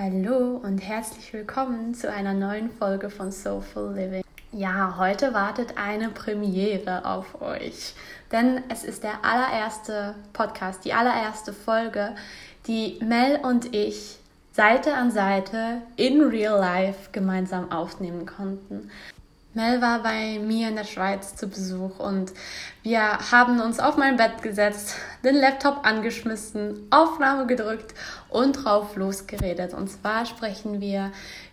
Hallo und herzlich willkommen zu einer neuen Folge von Soulful Living. Ja, heute wartet eine Premiere auf euch, denn es ist der allererste Podcast, die allererste Folge, die Mel und ich Seite an Seite in Real Life gemeinsam aufnehmen konnten. Mel war bei mir in der Schweiz zu Besuch und wir haben uns auf mein Bett gesetzt, den Laptop angeschmissen, Aufnahme gedrückt und drauf losgeredet. Und zwar sprechen wir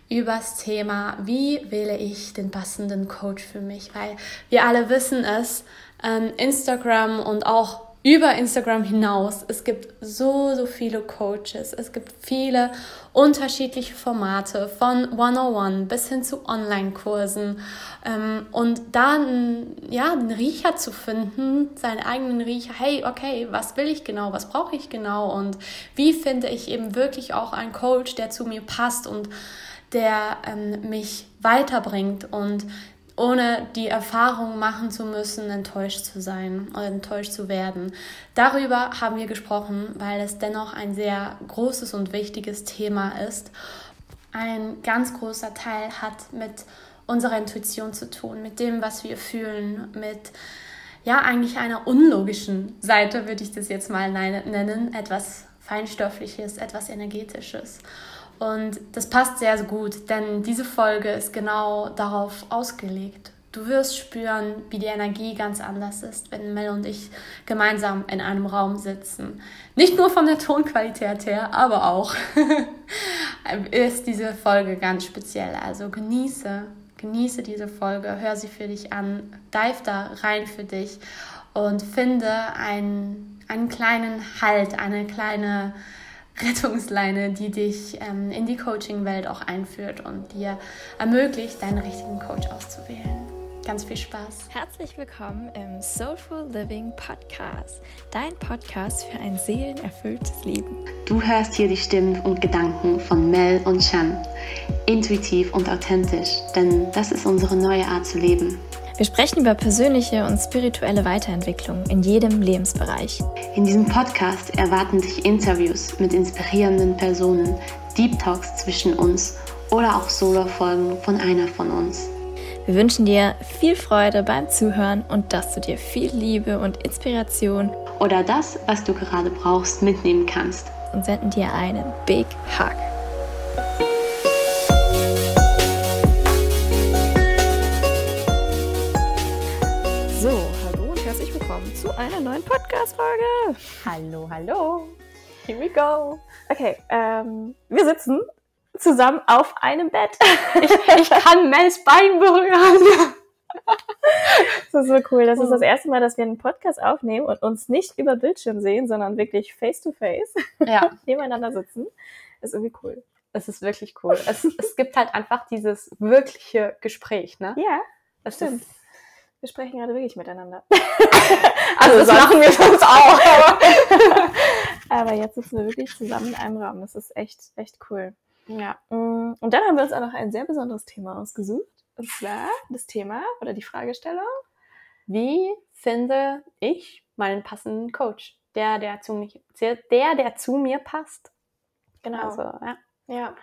über das Thema, wie wähle ich den passenden Coach für mich, weil wir alle wissen es, ähm, Instagram und auch über Instagram hinaus. Es gibt so, so viele Coaches. Es gibt viele unterschiedliche Formate von 101 bis hin zu Online-Kursen. Ähm, und dann, ja, den Riecher zu finden, seinen eigenen Riecher. Hey, okay, was will ich genau? Was brauche ich genau? Und wie finde ich eben wirklich auch einen Coach, der zu mir passt und der ähm, mich weiterbringt und ohne die Erfahrung machen zu müssen, enttäuscht zu sein oder enttäuscht zu werden. Darüber haben wir gesprochen, weil es dennoch ein sehr großes und wichtiges Thema ist. Ein ganz großer Teil hat mit unserer Intuition zu tun, mit dem, was wir fühlen, mit ja eigentlich einer unlogischen Seite, würde ich das jetzt mal nennen, etwas Feinstoffliches, etwas Energetisches. Und das passt sehr, sehr gut, denn diese Folge ist genau darauf ausgelegt. Du wirst spüren, wie die Energie ganz anders ist, wenn Mel und ich gemeinsam in einem Raum sitzen. Nicht nur von der Tonqualität her, aber auch ist diese Folge ganz speziell. Also genieße, genieße diese Folge, hör sie für dich an, dive da rein für dich und finde einen, einen kleinen Halt, eine kleine Rettungsleine, die dich ähm, in die Coaching-Welt auch einführt und dir ermöglicht, deinen richtigen Coach auszuwählen. Ganz viel Spaß. Herzlich willkommen im Soulful Living Podcast, dein Podcast für ein seelenerfülltes Leben. Du hörst hier die Stimmen und Gedanken von Mel und Chan. Intuitiv und authentisch, denn das ist unsere neue Art zu leben. Wir sprechen über persönliche und spirituelle Weiterentwicklung in jedem Lebensbereich. In diesem Podcast erwarten dich Interviews mit inspirierenden Personen, Deep Talks zwischen uns oder auch Solo-Folgen von einer von uns. Wir wünschen dir viel Freude beim Zuhören und dass du dir viel Liebe und Inspiration oder das, was du gerade brauchst, mitnehmen kannst. Und senden dir einen Big Hug. Zu einer neuen Podcast-Folge. Hallo, hallo. Here we go. Okay, ähm, wir sitzen zusammen auf einem Bett. Ich, ich kann Mels Bein berühren. Das ist so cool. Das ist das erste Mal, dass wir einen Podcast aufnehmen und uns nicht über Bildschirm sehen, sondern wirklich face to face ja. nebeneinander sitzen. Das ist irgendwie cool. Es ist wirklich cool. Es, es gibt halt einfach dieses wirkliche Gespräch, ne? Ja, das stimmt. Ist, wir sprechen gerade wirklich miteinander. also, das machen wir sonst auch. Aber, jetzt sitzen wir wirklich zusammen in einem Raum. Das ist echt, echt cool. Ja. Mm, und dann haben wir uns auch noch ein sehr besonderes Thema ausgesucht. Und zwar das Thema oder die Fragestellung. Wie finde ich meinen passenden Coach? Der, der zu mir, der, der zu mir passt. Genau. Also, ja. ja.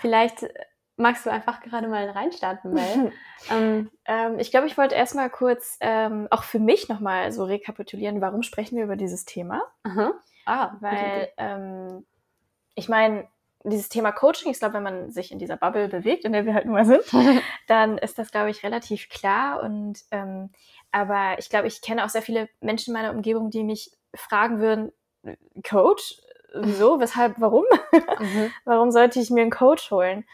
Vielleicht magst du einfach gerade mal reinstarten, Mel? ähm, ähm, ich glaube, ich wollte erstmal kurz ähm, auch für mich nochmal so rekapitulieren, warum sprechen wir über dieses Thema? Aha. Ah, weil ähm, ich meine, dieses Thema Coaching, ich glaube, wenn man sich in dieser Bubble bewegt, in der wir halt nun mal sind, dann ist das, glaube ich, relativ klar. Und ähm, aber ich glaube, ich kenne auch sehr viele Menschen in meiner Umgebung, die mich fragen würden, Coach? Wieso? Weshalb? Warum? Mhm. warum sollte ich mir einen Coach holen?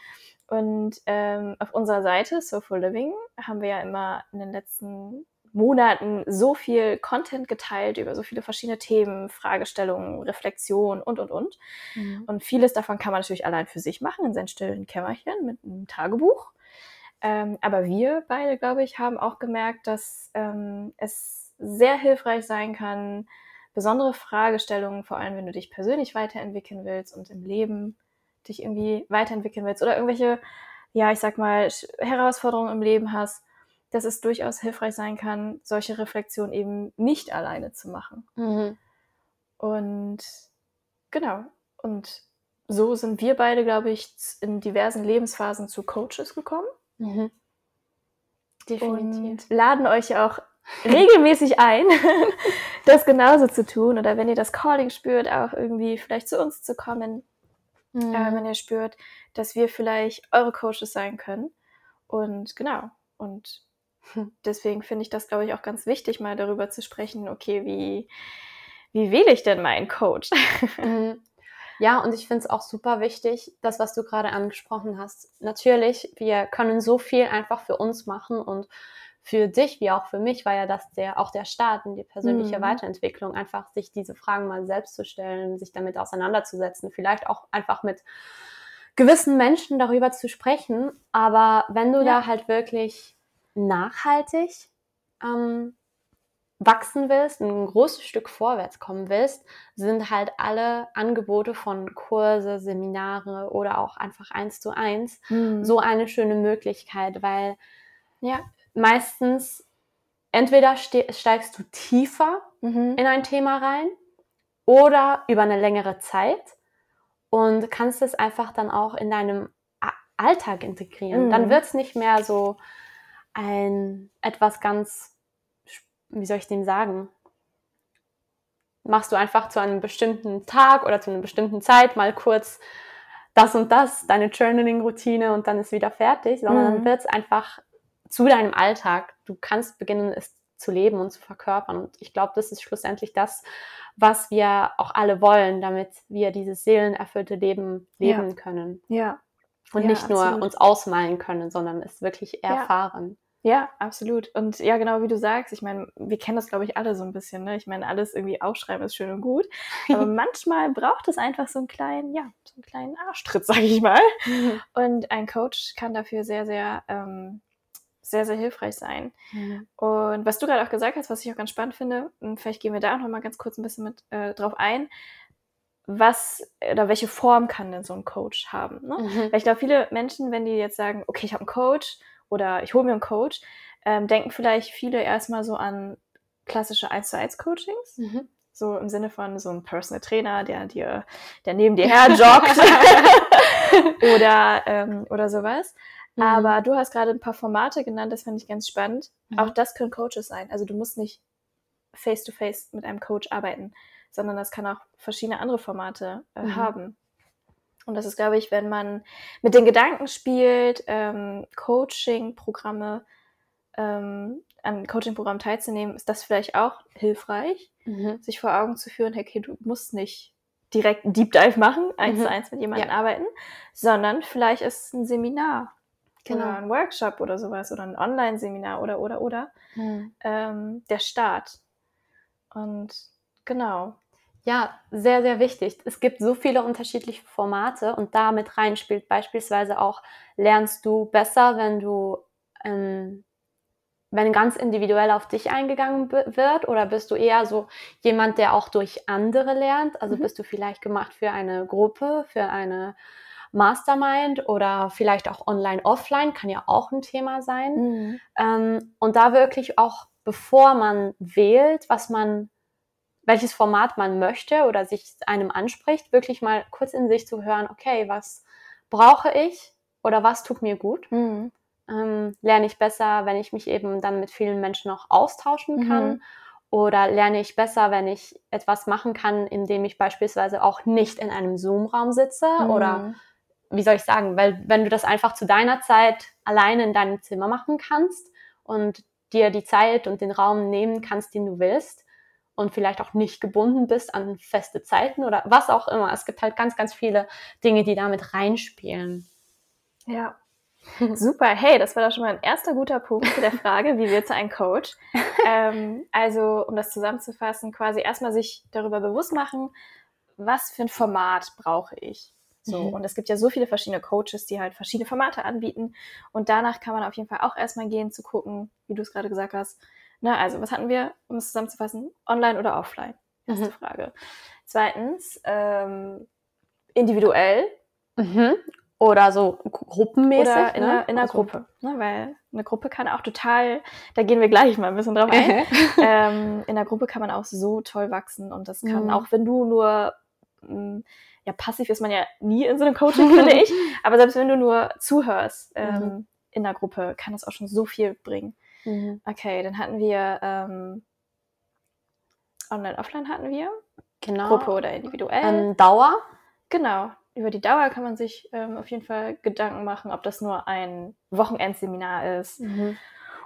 Und ähm, auf unserer Seite Soulful Living haben wir ja immer in den letzten Monaten so viel Content geteilt über so viele verschiedene Themen, Fragestellungen, Reflexionen und, und, und. Mhm. Und vieles davon kann man natürlich allein für sich machen, in seinem stillen Kämmerchen mit einem Tagebuch. Ähm, aber wir beide, glaube ich, haben auch gemerkt, dass ähm, es sehr hilfreich sein kann, besondere Fragestellungen, vor allem wenn du dich persönlich weiterentwickeln willst und im Leben dich irgendwie weiterentwickeln willst oder irgendwelche, ja, ich sag mal, Herausforderungen im Leben hast, dass es durchaus hilfreich sein kann, solche Reflexionen eben nicht alleine zu machen. Mhm. Und genau. Und so sind wir beide, glaube ich, in diversen Lebensphasen zu Coaches gekommen. Mhm. Definitiv. Und laden euch auch regelmäßig ein, das genauso zu tun. Oder wenn ihr das Calling spürt, auch irgendwie vielleicht zu uns zu kommen. Mhm. Äh, wenn ihr spürt, dass wir vielleicht eure Coaches sein können. Und genau. Und deswegen finde ich das, glaube ich, auch ganz wichtig, mal darüber zu sprechen, okay, wie, wie wähle ich denn meinen Coach? Mhm. Ja, und ich finde es auch super wichtig, das, was du gerade angesprochen hast. Natürlich, wir können so viel einfach für uns machen und für dich wie auch für mich war ja das der auch der Start in die persönliche mhm. Weiterentwicklung, einfach sich diese Fragen mal selbst zu stellen, sich damit auseinanderzusetzen, vielleicht auch einfach mit gewissen Menschen darüber zu sprechen. Aber wenn du ja. da halt wirklich nachhaltig ähm, wachsen willst, ein großes Stück vorwärts kommen willst, sind halt alle Angebote von Kurse, Seminare oder auch einfach eins zu eins mhm. so eine schöne Möglichkeit, weil ja meistens entweder steigst du tiefer mhm. in ein Thema rein oder über eine längere Zeit und kannst es einfach dann auch in deinem Alltag integrieren. Mhm. Dann wird es nicht mehr so ein etwas ganz, wie soll ich dem sagen? Machst du einfach zu einem bestimmten Tag oder zu einer bestimmten Zeit mal kurz das und das, deine Journaling-Routine und dann ist wieder fertig, sondern mhm. dann wird es einfach zu deinem Alltag. Du kannst beginnen, es zu leben und zu verkörpern. Und ich glaube, das ist schlussendlich das, was wir auch alle wollen, damit wir dieses seelenerfüllte Leben leben ja. können. Ja. Und ja, nicht nur absolut. uns ausmalen können, sondern es wirklich erfahren. Ja. ja. absolut. Und ja, genau wie du sagst, ich meine, wir kennen das, glaube ich, alle so ein bisschen. Ne? Ich meine, alles irgendwie aufschreiben ist schön und gut. Aber manchmal braucht es einfach so einen kleinen, ja, so einen kleinen Arschtritt, sage ich mal. Und ein Coach kann dafür sehr, sehr ähm, sehr, sehr hilfreich sein. Mhm. Und was du gerade auch gesagt hast, was ich auch ganz spannend finde, vielleicht gehen wir da auch noch mal ganz kurz ein bisschen mit äh, drauf ein, was oder welche Form kann denn so ein Coach haben? Ne? Mhm. Weil ich glaube, viele Menschen, wenn die jetzt sagen, okay, ich habe einen Coach oder ich hole mir einen Coach, ähm, denken vielleicht viele erstmal so an klassische 1 zu 1 Coachings. Mhm. So im Sinne von so ein Personal Trainer, der dir, der neben dir her joggt oder, ähm, oder sowas. Mhm. Aber du hast gerade ein paar Formate genannt, das fand ich ganz spannend. Mhm. Auch das können Coaches sein. Also du musst nicht face-to-face -face mit einem Coach arbeiten, sondern das kann auch verschiedene andere Formate äh, mhm. haben. Und das ist, glaube ich, wenn man mit den Gedanken spielt, ähm, Coaching-Programme, ähm, an Coaching-Programmen teilzunehmen, ist das vielleicht auch hilfreich, mhm. sich vor Augen zu führen, hey, okay, du musst nicht direkt einen Deep Dive machen, eins mhm. zu eins mit jemandem ja. arbeiten, sondern vielleicht ist ein Seminar genau. oder ein Workshop oder sowas oder ein Online-Seminar oder oder oder mhm. ähm, der Start. Und genau. Ja, sehr, sehr wichtig. Es gibt so viele unterschiedliche Formate und damit rein spielt beispielsweise auch, lernst du besser, wenn du, ähm, wenn ganz individuell auf dich eingegangen wird oder bist du eher so jemand, der auch durch andere lernt? Also mhm. bist du vielleicht gemacht für eine Gruppe, für eine Mastermind oder vielleicht auch online, offline, kann ja auch ein Thema sein. Mhm. Ähm, und da wirklich auch, bevor man wählt, was man, welches Format man möchte oder sich einem anspricht, wirklich mal kurz in sich zu hören, okay, was brauche ich oder was tut mir gut? Mhm. Ähm, lerne ich besser, wenn ich mich eben dann mit vielen Menschen auch austauschen kann? Mhm. Oder lerne ich besser, wenn ich etwas machen kann, indem ich beispielsweise auch nicht in einem Zoom-Raum sitze mhm. oder wie soll ich sagen, weil wenn du das einfach zu deiner Zeit alleine in deinem Zimmer machen kannst und dir die Zeit und den Raum nehmen kannst, den du willst und vielleicht auch nicht gebunden bist an feste Zeiten oder was auch immer. Es gibt halt ganz, ganz viele Dinge, die damit reinspielen. Ja. Super, hey, das war doch schon mal ein erster guter Punkt zu der Frage, wie wird ein Coach? ähm, also, um das zusammenzufassen, quasi erstmal sich darüber bewusst machen, was für ein Format brauche ich? So, mhm. und es gibt ja so viele verschiedene Coaches, die halt verschiedene Formate anbieten. Und danach kann man auf jeden Fall auch erstmal gehen zu gucken, wie du es gerade gesagt hast. Na, also, was hatten wir, um es zusammenzufassen? Online oder offline? Erste mhm. Frage. Zweitens, ähm, individuell. Mhm. Oder so gruppenmäßig. Oder in, ne? einer, in einer also. Gruppe. Ne? Weil eine Gruppe kann auch total, da gehen wir gleich mal ein bisschen drauf ein. ähm, in einer Gruppe kann man auch so toll wachsen und das kann, mhm. auch wenn du nur ja, passiv ist man ja nie in so einem Coaching, finde ich. Aber selbst wenn du nur zuhörst ähm, mhm. in der Gruppe, kann das auch schon so viel bringen. Mhm. Okay, dann hatten wir ähm, Online, Offline hatten wir. Genau. Gruppe oder individuell. Ähm, Dauer. Genau. Über die Dauer kann man sich ähm, auf jeden Fall Gedanken machen, ob das nur ein Wochenendseminar ist mhm.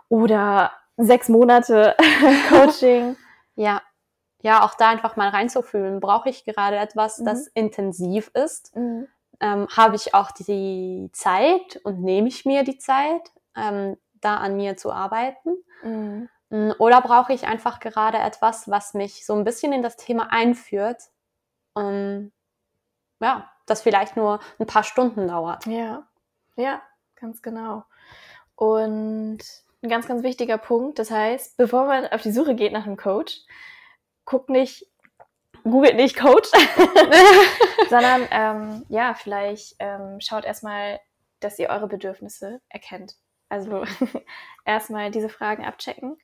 oder sechs Monate Coaching. ja. Ja, auch da einfach mal reinzufühlen. Brauche ich gerade etwas, mhm. das intensiv ist? Mhm. Ähm, Habe ich auch die Zeit und nehme ich mir die Zeit, ähm, da an mir zu arbeiten? Mhm. Mm, oder brauche ich einfach gerade etwas, was mich so ein bisschen in das Thema einführt? Und ja, das vielleicht nur ein paar Stunden dauert. Ja, ja, ganz genau. Und ein ganz, ganz wichtiger Punkt, das heißt, bevor man auf die Suche geht nach einem Coach, guckt nicht, googelt nicht Coach, sondern ähm, ja, vielleicht ähm, schaut erstmal, dass ihr eure Bedürfnisse erkennt. Also erstmal diese Fragen abchecken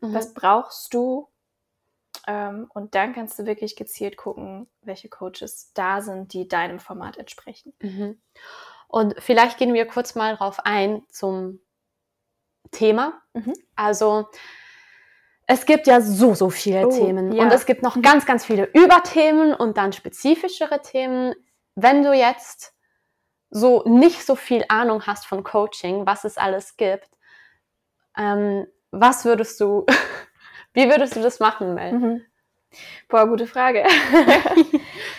Mhm. Was brauchst du? Ähm, und dann kannst du wirklich gezielt gucken, welche Coaches da sind, die deinem Format entsprechen. Mhm. Und vielleicht gehen wir kurz mal drauf ein zum Thema. Mhm. Also es gibt ja so, so viele oh, Themen ja. und es gibt noch ganz, ganz viele Überthemen und dann spezifischere Themen. Wenn du jetzt so nicht so viel Ahnung hast von Coaching, was es alles gibt, ähm, was würdest du, wie würdest du das machen, Mel? Mhm. Boah, gute Frage.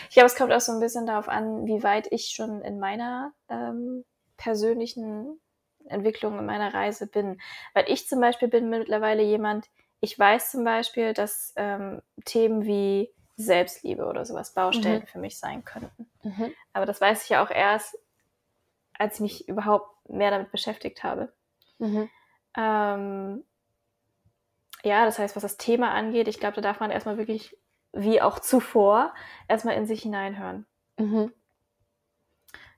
ich glaube, es kommt auch so ein bisschen darauf an, wie weit ich schon in meiner ähm, persönlichen Entwicklung, in meiner Reise bin. Weil ich zum Beispiel bin mittlerweile jemand, ich weiß zum Beispiel, dass ähm, Themen wie Selbstliebe oder sowas Baustellen mhm. für mich sein könnten. Mhm. Aber das weiß ich ja auch erst, als ich mich überhaupt mehr damit beschäftigt habe. Mhm. Ähm, ja, das heißt, was das Thema angeht, ich glaube, da darf man erstmal wirklich, wie auch zuvor, erstmal in sich hineinhören. Mhm.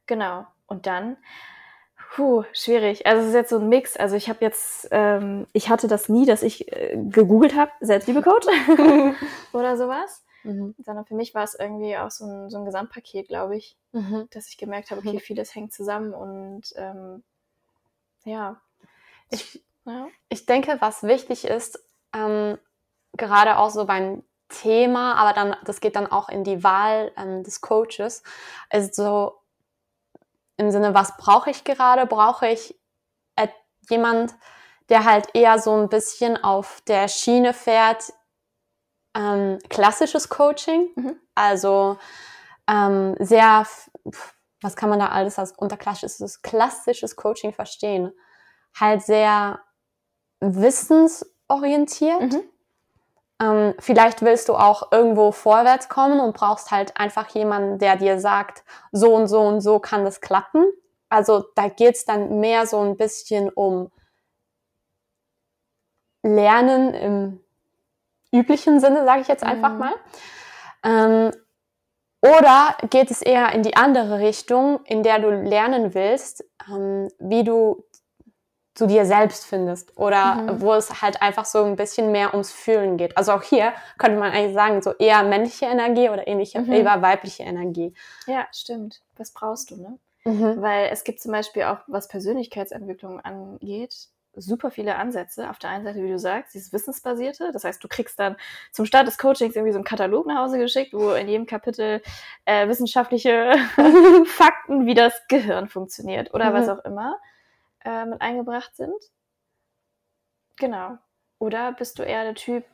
Genau. Und dann, puh, schwierig. Also es ist jetzt so ein Mix. Also ich habe jetzt, ähm, ich hatte das nie, dass ich äh, gegoogelt habe, Selbstliebe-Coach oder sowas. Mhm. Sondern für mich war es irgendwie auch so ein, so ein Gesamtpaket, glaube ich, mhm. dass ich gemerkt habe, okay, mhm. vieles hängt zusammen und ähm, ja. Ich, ja. ich denke, was wichtig ist, ähm, gerade auch so beim Thema, aber dann, das geht dann auch in die Wahl ähm, des Coaches, ist so im Sinne, was brauche ich gerade? Brauche ich äh, jemand, der halt eher so ein bisschen auf der Schiene fährt, ähm, klassisches Coaching, mhm. also ähm, sehr, was kann man da alles als unter klassisches, klassisches Coaching verstehen? Halt sehr wissens- orientiert. Mhm. Ähm, vielleicht willst du auch irgendwo vorwärts kommen und brauchst halt einfach jemanden, der dir sagt, so und so und so kann das klappen. Also da geht's dann mehr so ein bisschen um Lernen im üblichen Sinne, sage ich jetzt einfach mhm. mal. Ähm, oder geht es eher in die andere Richtung, in der du lernen willst, ähm, wie du zu dir selbst findest oder mhm. wo es halt einfach so ein bisschen mehr ums Fühlen geht. Also auch hier könnte man eigentlich sagen, so eher männliche Energie oder ähnliche, mhm. eher weibliche Energie. Ja, stimmt. Was brauchst du, ne? Mhm. Weil es gibt zum Beispiel auch, was Persönlichkeitsentwicklung angeht, super viele Ansätze. Auf der einen Seite, wie du sagst, dieses Wissensbasierte. Das heißt, du kriegst dann zum Start des Coachings irgendwie so einen Katalog nach Hause geschickt, wo in jedem Kapitel äh, wissenschaftliche Fakten, wie das Gehirn funktioniert oder mhm. was auch immer äh, mit eingebracht sind. Genau. Oder bist du eher der Typ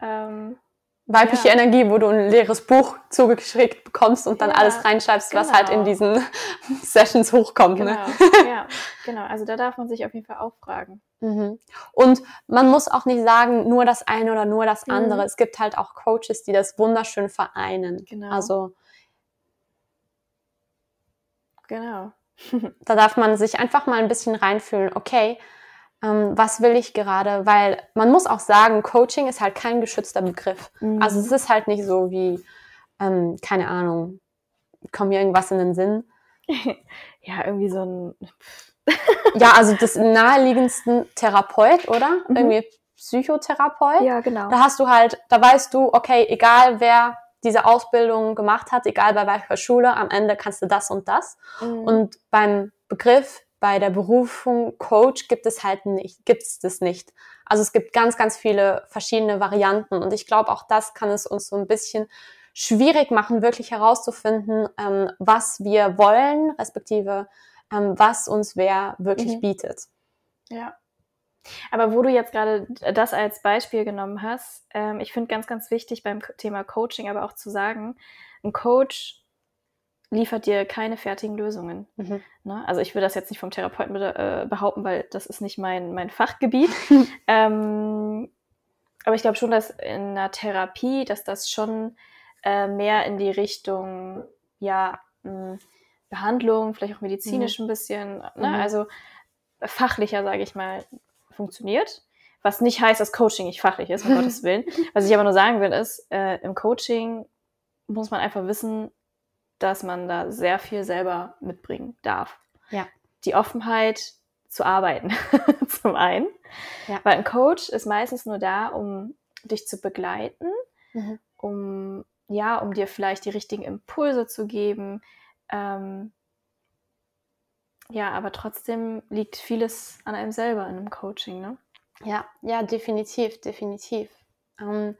ähm, weibliche ja. Energie, wo du ein leeres Buch zugeschickt bekommst und dann ja, alles reinschreibst, genau. was halt in genau. diesen Sessions hochkommt. Ne? Genau. Ne? Ja, genau. Also da darf man sich auf jeden Fall auch fragen. Mhm. Und man muss auch nicht sagen, nur das eine oder nur das andere. Mhm. Es gibt halt auch Coaches, die das wunderschön vereinen. Genau. Also genau. da darf man sich einfach mal ein bisschen reinfühlen, okay, ähm, was will ich gerade? Weil man muss auch sagen, Coaching ist halt kein geschützter Begriff. Mhm. Also es ist halt nicht so wie, ähm, keine Ahnung, kommt mir irgendwas in den Sinn? ja, irgendwie so ein... ja, also das naheliegendsten Therapeut, oder? Mhm. Irgendwie Psychotherapeut. Ja, genau. Da hast du halt, da weißt du, okay, egal wer diese Ausbildung gemacht hat, egal bei welcher Schule, am Ende kannst du das und das. Mhm. Und beim Begriff, bei der Berufung Coach gibt es halt nicht, gibt es das nicht. Also es gibt ganz, ganz viele verschiedene Varianten und ich glaube, auch das kann es uns so ein bisschen schwierig machen, wirklich herauszufinden, ähm, was wir wollen, respektive ähm, was uns wer wirklich mhm. bietet. Ja. Aber wo du jetzt gerade das als Beispiel genommen hast, ähm, ich finde ganz, ganz wichtig beim Thema Coaching aber auch zu sagen, ein Coach liefert dir keine fertigen Lösungen. Mhm. Ne? Also ich will das jetzt nicht vom Therapeuten äh, behaupten, weil das ist nicht mein, mein Fachgebiet. ähm, aber ich glaube schon, dass in einer Therapie, dass das schon äh, mehr in die Richtung, ja, mh, Behandlung, vielleicht auch medizinisch mhm. ein bisschen, ne? Mhm. also fachlicher, sage ich mal, funktioniert. Was nicht heißt, dass Coaching nicht fachlich ist, um Gottes Willen. Was ich aber nur sagen will, ist, äh, im Coaching muss man einfach wissen, dass man da sehr viel selber mitbringen darf. Ja. Die Offenheit zu arbeiten, zum einen. Ja. Weil ein Coach ist meistens nur da, um dich zu begleiten, mhm. um, ja, um dir vielleicht die richtigen Impulse zu geben, ähm, ja, aber trotzdem liegt vieles an einem selber in einem Coaching, ne? Ja, ja, definitiv, definitiv. Ähm,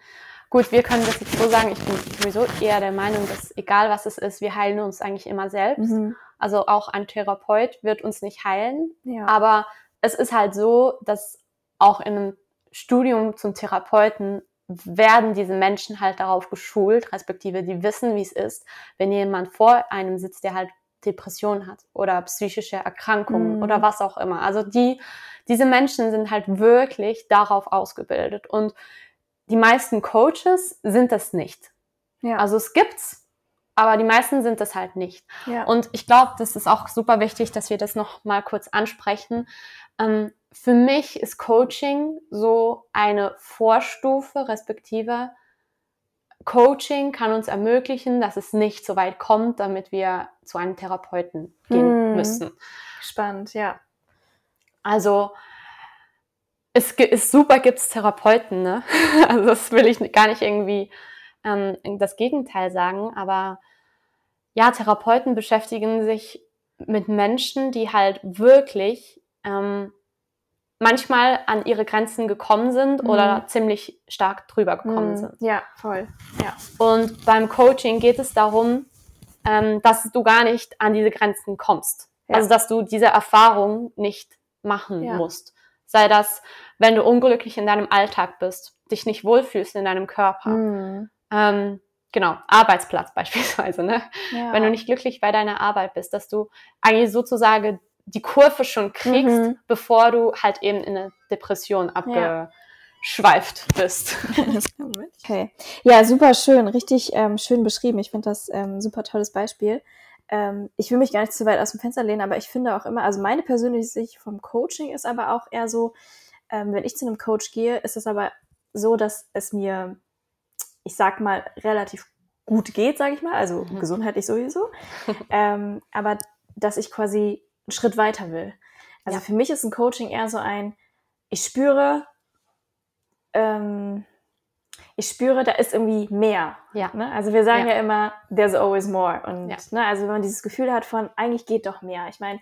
gut, wir können das jetzt so sagen, ich bin sowieso eher der Meinung, dass egal was es ist, wir heilen uns eigentlich immer selbst. Mhm. Also auch ein Therapeut wird uns nicht heilen. Ja. Aber es ist halt so, dass auch in einem Studium zum Therapeuten werden diese Menschen halt darauf geschult, respektive die wissen, wie es ist, wenn jemand vor einem sitzt, der halt Depression hat oder psychische Erkrankungen mm. oder was auch immer. Also die, diese Menschen sind halt wirklich darauf ausgebildet und die meisten Coaches sind das nicht. Ja. Also es gibt's, aber die meisten sind das halt nicht. Ja. Und ich glaube, das ist auch super wichtig, dass wir das noch mal kurz ansprechen. Ähm, für mich ist Coaching so eine Vorstufe, respektive Coaching kann uns ermöglichen, dass es nicht so weit kommt, damit wir zu einem Therapeuten gehen hm. müssen. Spannend, ja. Also es ist super, gibt es Therapeuten, ne? Also das will ich gar nicht irgendwie ähm, das Gegenteil sagen, aber ja, Therapeuten beschäftigen sich mit Menschen, die halt wirklich ähm, manchmal an ihre Grenzen gekommen sind mhm. oder ziemlich stark drüber gekommen mhm. sind. Ja, voll. Ja. Und beim Coaching geht es darum, ähm, dass du gar nicht an diese Grenzen kommst. Ja. Also dass du diese Erfahrung nicht machen ja. musst. Sei das, wenn du unglücklich in deinem Alltag bist, dich nicht wohlfühlst in deinem Körper. Mhm. Ähm, genau, Arbeitsplatz beispielsweise, ne? Ja. Wenn du nicht glücklich bei deiner Arbeit bist, dass du eigentlich sozusagen die Kurve schon kriegst, mhm. bevor du halt eben in eine Depression abgeschweift ja. bist. okay. Ja, super schön, richtig ähm, schön beschrieben. Ich finde das ähm, super tolles Beispiel. Ähm, ich will mich gar nicht zu weit aus dem Fenster lehnen, aber ich finde auch immer, also meine persönliche Sicht vom Coaching ist aber auch eher so, ähm, wenn ich zu einem Coach gehe, ist es aber so, dass es mir, ich sag mal, relativ gut geht, sage ich mal, also mhm. gesundheitlich sowieso, ähm, aber dass ich quasi einen Schritt weiter will. Also ja. für mich ist ein Coaching eher so ein, ich spüre, ähm, ich spüre, da ist irgendwie mehr. Ja. Ne? Also wir sagen ja. ja. immer, there's always more. Und ja. ne, also wenn man dieses Gefühl hat von, eigentlich geht doch mehr. Ich meine,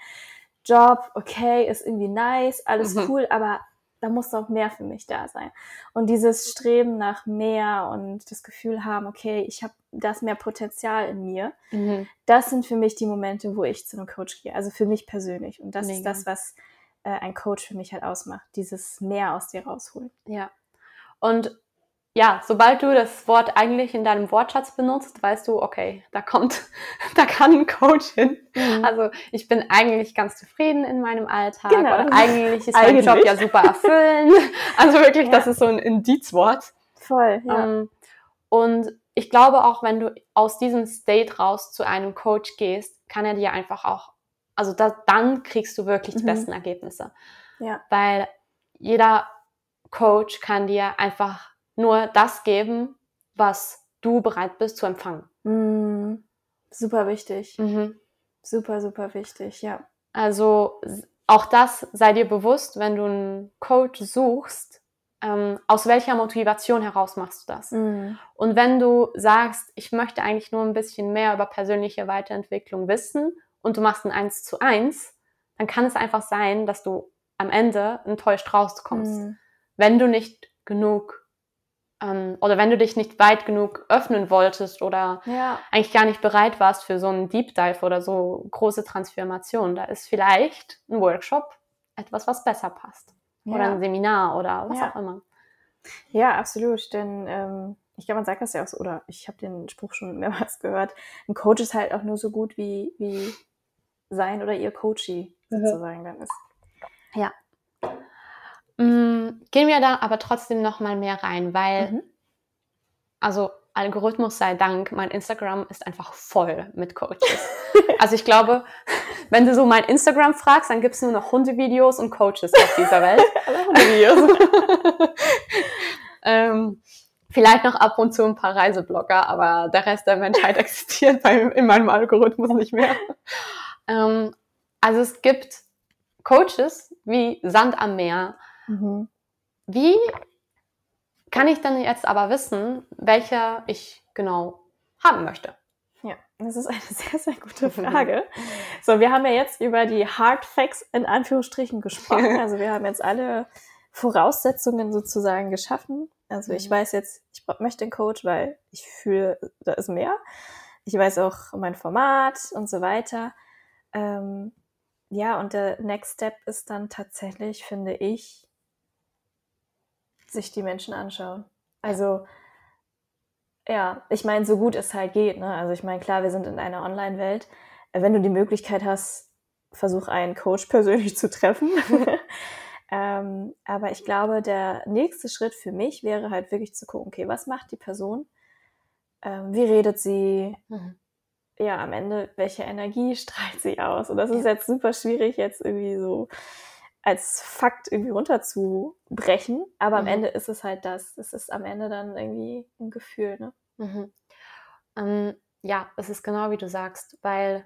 Job, okay, ist irgendwie nice, alles mhm. cool, aber da muss doch mehr für mich da sein. Und dieses Streben nach mehr und das Gefühl haben, okay, ich habe das mehr Potenzial in mir, mhm. das sind für mich die Momente, wo ich zu einem Coach gehe. Also für mich persönlich. Und das Mega. ist das, was äh, ein Coach für mich halt ausmacht. Dieses mehr aus dir rausholen. Ja. Und ja, sobald du das Wort eigentlich in deinem Wortschatz benutzt, weißt du, okay, da kommt, da kann ein Coach hin. Mhm. Also ich bin eigentlich ganz zufrieden in meinem Alltag genau. oder eigentlich ist eigentlich. mein Job ja super erfüllend. Also wirklich, ja. das ist so ein Indizwort. Voll, ja. Ähm, und ich glaube auch, wenn du aus diesem State raus zu einem Coach gehst, kann er dir einfach auch, also da, dann kriegst du wirklich die mhm. besten Ergebnisse. Ja. Weil jeder Coach kann dir einfach nur das geben, was du bereit bist zu empfangen. Mm, super wichtig. Mhm. Super, super wichtig, ja. Also auch das sei dir bewusst, wenn du einen Coach suchst, ähm, aus welcher Motivation heraus machst du das? Mhm. Und wenn du sagst, ich möchte eigentlich nur ein bisschen mehr über persönliche Weiterentwicklung wissen und du machst ein Eins zu eins, dann kann es einfach sein, dass du am Ende enttäuscht rauskommst. Mhm. Wenn du nicht genug ähm, oder wenn du dich nicht weit genug öffnen wolltest oder Ja. eigentlich gar nicht bereit warst für so einen Deep Dive oder so große Transformation, da ist vielleicht ein Workshop etwas, was besser passt. Oder Ja. ein Seminar oder was Ja. auch immer. Ja, absolut. Denn ähm, ich glaube, man sagt das ja auch so, oder ich habe den Spruch schon mehrmals gehört, ein Coach ist halt auch nur so gut, wie, wie sein oder ihr Coachie Mhm. sozusagen dann ist. Mm, Gehen wir da aber trotzdem noch mal mehr rein, weil, Mhm. also Algorithmus sei Dank, mein Instagram ist einfach voll mit Coaches. also ich glaube, wenn du so mein Instagram fragst, dann gibt es nur noch Hundevideos und Coaches auf dieser Welt. Alle Hundevideos. ähm, vielleicht noch ab und zu ein paar Reiseblogger, aber der Rest der Menschheit existiert bei, in meinem Algorithmus nicht mehr. Ähm, also es gibt Coaches wie Sand am Meer. Mhm. Wie kann ich dann jetzt aber wissen, welche ich genau haben möchte? Ja, das ist eine sehr, sehr gute Frage. So, wir haben ja jetzt über die Hard Facts in Anführungsstrichen gesprochen. Also wir haben jetzt alle Voraussetzungen sozusagen geschaffen. Also ich Mhm. weiß jetzt, ich möchte einen Coach, weil ich fühle, da ist mehr. Ich weiß auch mein Format und so weiter. Ähm, ja, und der Next Step ist dann tatsächlich, finde ich, sich die Menschen anschauen. Also ja, ich meine, so gut es halt geht. Ne? Also ich meine, klar, wir sind in einer Online-Welt. Äh, Wenn du die Möglichkeit hast, versuch einen Coach persönlich zu treffen. ähm, aber ich glaube, der nächste Schritt für mich wäre halt wirklich zu gucken, okay, was macht die Person? Ähm, wie redet sie? Ja, am Ende, welche Energie strahlt sie aus? Und das ist jetzt super schwierig, jetzt irgendwie so als Fakt irgendwie runterzubrechen. Aber am Mhm. Ende ist es halt das. Es ist am Ende dann irgendwie ein Gefühl, ne? Mhm. Ähm, ja, es ist genau wie du sagst, weil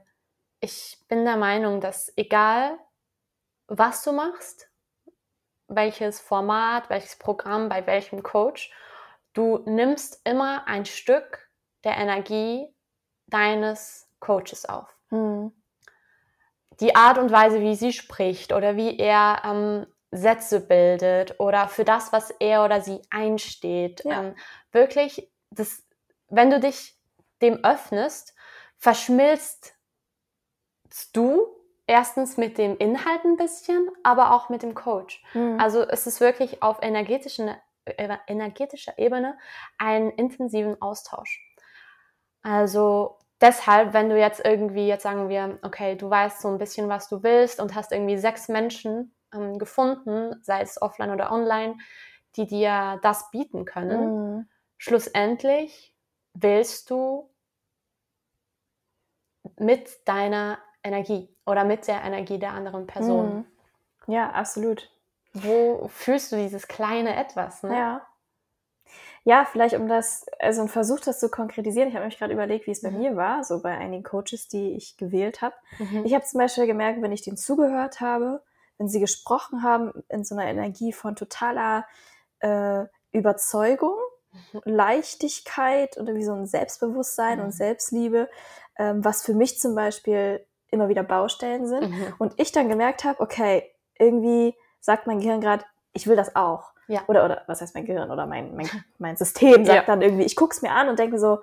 ich bin der Meinung, dass egal was du machst, welches Format, welches Programm, bei welchem Coach, du nimmst immer ein Stück der Energie deines Coaches auf. Die Art und Weise, wie sie spricht oder wie er ähm, Sätze bildet oder für das, was er oder sie einsteht. Ja. Ähm, wirklich, das, wenn du dich dem öffnest, verschmilzt du erstens mit dem Inhalt ein bisschen, aber auch mit dem Coach. Mhm. Also es ist wirklich auf energetischen, äh, energetischer Ebene einen intensiven Austausch. Also deshalb, wenn du jetzt irgendwie, jetzt sagen wir, okay, du weißt so ein bisschen, was du willst und hast irgendwie sechs Menschen ähm, gefunden, sei es offline oder online, die dir das bieten können, Mhm. schlussendlich willst du mit deiner Energie oder mit der Energie der anderen Person. Mhm. Ja, absolut. Wo fühlst du dieses kleine Etwas? Ne? Ja. Ja, vielleicht um das, also ein Versuch, das zu konkretisieren. Ich habe mich gerade überlegt, wie es bei Mhm. mir war, so bei einigen Coaches, die ich gewählt habe. Mhm. Ich habe zum Beispiel gemerkt, wenn ich denen zugehört habe, wenn sie gesprochen haben in so einer Energie von totaler äh, Überzeugung, Mhm. Leichtigkeit und irgendwie so ein Selbstbewusstsein Mhm. und Selbstliebe, ähm, was für mich zum Beispiel immer wieder Baustellen sind. Mhm. Und ich dann gemerkt habe, okay, irgendwie sagt mein Gehirn gerade, ich will das auch. Ja. Oder, oder was heißt mein Gehirn oder mein, mein, mein System sagt Ja. dann irgendwie, ich gucke es mir an und denke so,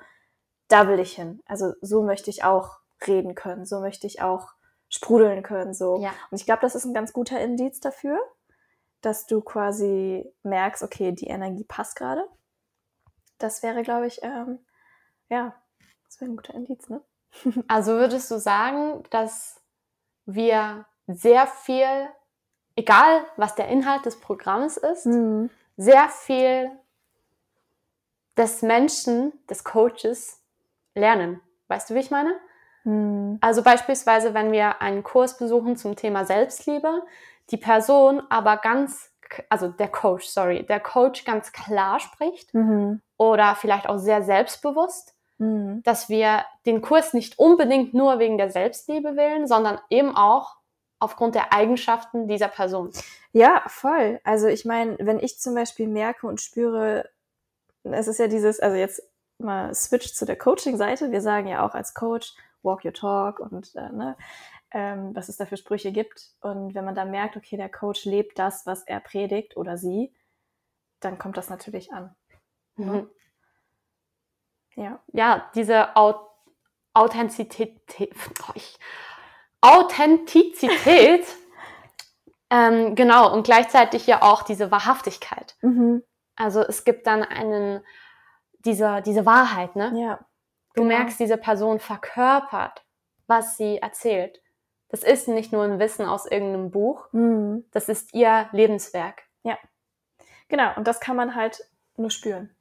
da will ich hin. Also so möchte ich auch reden können, so möchte ich auch sprudeln können. So. Ja. Und ich glaube, das ist ein ganz guter Indiz dafür, dass du quasi merkst, okay, die Energie passt gerade. Das wäre, glaube ich, ähm, ja, das wäre ein guter Indiz, ne? Also würdest du sagen, dass wir sehr viel, egal was der Inhalt des Programms ist, Mhm. sehr viel des Menschen, des Coaches lernen. Weißt du, wie ich meine? Mhm. Also beispielsweise, wenn wir einen Kurs besuchen zum Thema Selbstliebe, die Person aber ganz, also der Coach, sorry, der Coach ganz klar spricht Mhm. oder vielleicht auch sehr selbstbewusst, Mhm. dass wir den Kurs nicht unbedingt nur wegen der Selbstliebe wählen, sondern eben auch aufgrund der Eigenschaften dieser Person. Ja, voll. Also ich meine, wenn ich zum Beispiel merke und spüre, es ist ja dieses, also jetzt mal switch zu der Coaching-Seite. Wir sagen ja auch als Coach, walk your talk und äh, ne, ähm, was es da für Sprüche gibt. Und wenn man da merkt, okay, der Coach lebt das, was er predigt oder sie, dann kommt das natürlich an. Ne? Mhm. Ja. Ja, diese Authentizität, oh, ich, Authentizität, ähm, genau, und gleichzeitig ja auch diese Wahrhaftigkeit. Mhm. Also es gibt dann einen, diese, diese Wahrheit, ne? Ja. Du genau. merkst, diese Person verkörpert, was sie erzählt. Das ist nicht nur ein Wissen aus irgendeinem Buch, mhm. das ist ihr Lebenswerk. Ja. Genau, und das kann man halt nur spüren.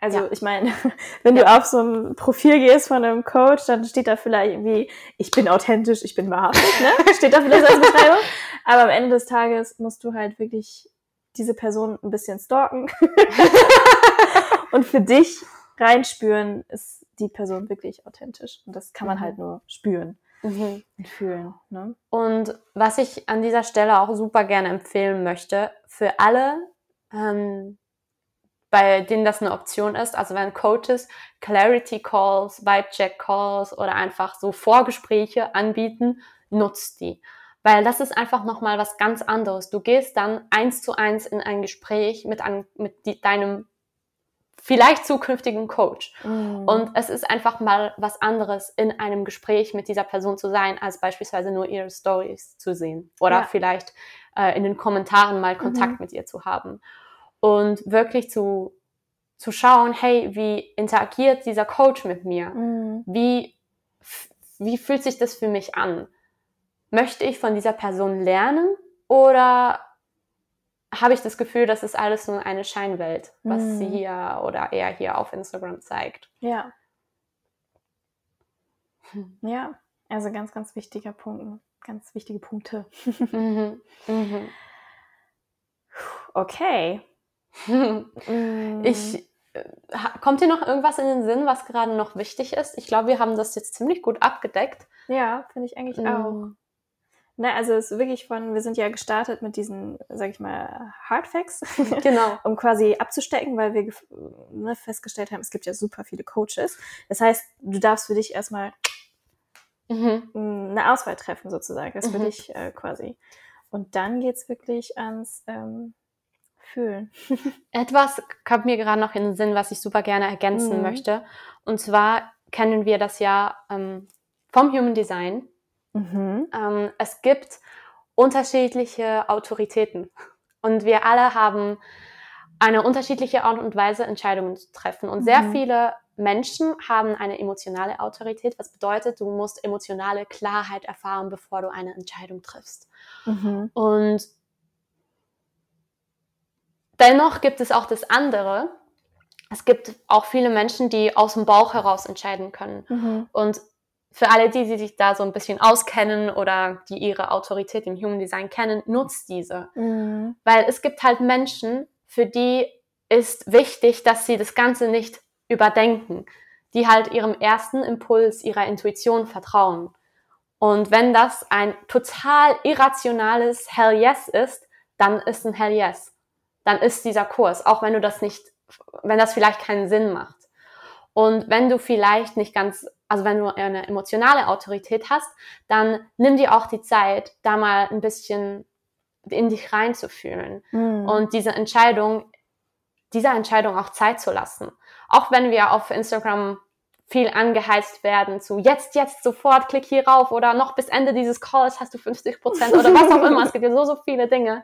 Also ja. ich meine, wenn du auf so ein Profil gehst von einem Coach, dann steht da vielleicht irgendwie, ich bin authentisch, ich bin wahrhaftig, ne? Steht da vielleicht als Beschreibung. Aber am Ende des Tages musst du halt wirklich diese Person ein bisschen stalken und für dich reinspüren, ist die Person wirklich authentisch. Und das kann man mhm. halt nur spüren mhm. und fühlen. Ne? Und was ich an dieser Stelle auch super gerne empfehlen möchte, für alle, ähm, bei denen das eine Option ist. Also wenn Coaches Clarity Calls, Vibe Check Calls oder einfach so Vorgespräche anbieten, nutzt die. Weil das ist einfach nochmal was ganz anderes. Du gehst dann eins zu eins in ein Gespräch mit, einem, mit die, deinem vielleicht zukünftigen Coach. Mm. Und es ist einfach mal was anderes, in einem Gespräch mit dieser Person zu sein, als beispielsweise nur ihre Stories zu sehen. Oder ja. vielleicht äh, in den Kommentaren mal Kontakt mhm. mit ihr zu haben und wirklich zu, zu schauen, hey, wie interagiert dieser Coach mit mir? Mhm. Wie, wie fühlt sich das für mich an? Möchte ich von dieser Person lernen oder habe ich das Gefühl, das ist alles nur eine Scheinwelt, was mhm. sie hier oder er hier auf Instagram zeigt? Ja. Ja, also ganz, ganz wichtiger Punkt, ganz wichtige Punkte. mhm. Mhm. Okay, ich äh, kommt dir noch irgendwas in den Sinn, was gerade noch wichtig ist? Ich glaube, wir haben das jetzt ziemlich gut abgedeckt. Ja, finde ich eigentlich mm. auch. Ne, also es ist wirklich von, wir sind ja gestartet mit diesen, sag ich mal, Hardfacts, genau. um quasi abzustecken, weil wir ne, festgestellt haben, es gibt ja super viele Coaches. Das heißt, du darfst für dich erstmal mhm. eine Auswahl treffen, sozusagen. Das mhm. für dich äh, quasi. Und dann geht's wirklich ans ähm, fühlen. Etwas kommt mir gerade noch in den Sinn, was ich super gerne ergänzen mhm. möchte. Und zwar kennen wir das ja ähm, vom Human Design. Mhm. Ähm, es gibt unterschiedliche Autoritäten. Und wir alle haben eine unterschiedliche Art und Weise, Entscheidungen zu treffen. Und sehr mhm. viele Menschen haben eine emotionale Autorität, was bedeutet, du musst emotionale Klarheit erfahren, bevor du eine Entscheidung triffst. Mhm. Und Dennoch gibt es auch das andere. Es gibt auch viele Menschen, die aus dem Bauch heraus entscheiden können. Mhm. Und für alle die, die sich da so ein bisschen auskennen oder die ihre Autorität im Human Design kennen, nutzt diese. Mhm. Weil es gibt halt Menschen, für die ist wichtig, dass sie das Ganze nicht überdenken, die halt ihrem ersten Impuls, ihrer Intuition vertrauen. Und wenn das ein total irrationales Hell Yes ist, dann ist ein Hell Yes dann ist dieser Kurs, auch wenn du das nicht, wenn das vielleicht keinen Sinn macht. Und wenn du vielleicht nicht ganz, also wenn du eine emotionale Autorität hast, dann nimm dir auch die Zeit, da mal ein bisschen in dich reinzufühlen mhm. und diese Entscheidung, dieser Entscheidung auch Zeit zu lassen. Auch wenn wir auf Instagram viel angeheizt werden zu jetzt, jetzt, sofort, klick hier rauf oder noch bis Ende dieses Calls hast du 50 Prozent oder was auch immer. Es gibt ja so, so viele Dinge.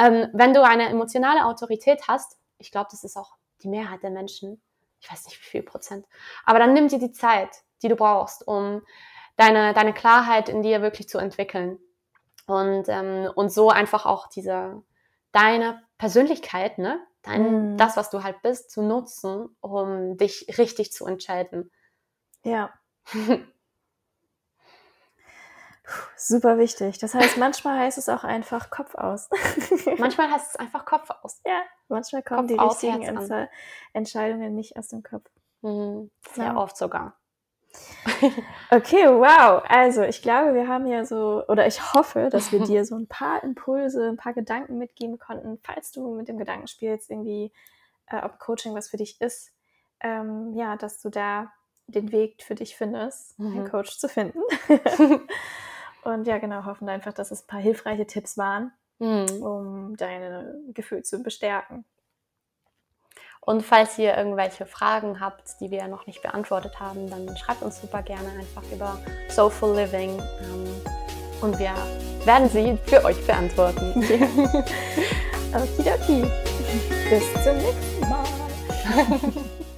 Ähm, wenn du eine emotionale Autorität hast, ich glaube, das ist auch die Mehrheit der Menschen, ich weiß nicht wie viel Prozent, aber dann nimm dir die Zeit, die du brauchst, um deine, deine Klarheit in dir wirklich zu entwickeln. Und, ähm, und so einfach auch diese, deine Persönlichkeit, ne? Dein, mm. das, was du halt bist, zu nutzen, um dich richtig zu entscheiden. Ja. Super wichtig. Das heißt, manchmal heißt es auch einfach Kopf aus. manchmal heißt es einfach Kopf aus. Ja, manchmal kommen Kopf die richtigen Entscheidungen nicht aus dem Kopf. Mhm. Sehr ja. oft sogar. Okay, wow. Also ich glaube, wir haben ja so, oder ich hoffe, dass wir dir so ein paar Impulse, ein paar Gedanken mitgeben konnten, falls du mit dem Gedanken spielst, irgendwie, äh, ob Coaching was für dich ist, ähm, ja, dass du da den Weg für dich findest, mhm. einen Coach zu finden. Und ja, genau, hoffen einfach, dass es ein paar hilfreiche Tipps waren, mhm. um deine Gefühle zu bestärken. Und falls ihr irgendwelche Fragen habt, die wir noch nicht beantwortet haben, dann schreibt uns super gerne einfach über Soulful Living ähm, und wir werden sie für euch beantworten. Okidoki. Bis zum nächsten Mal.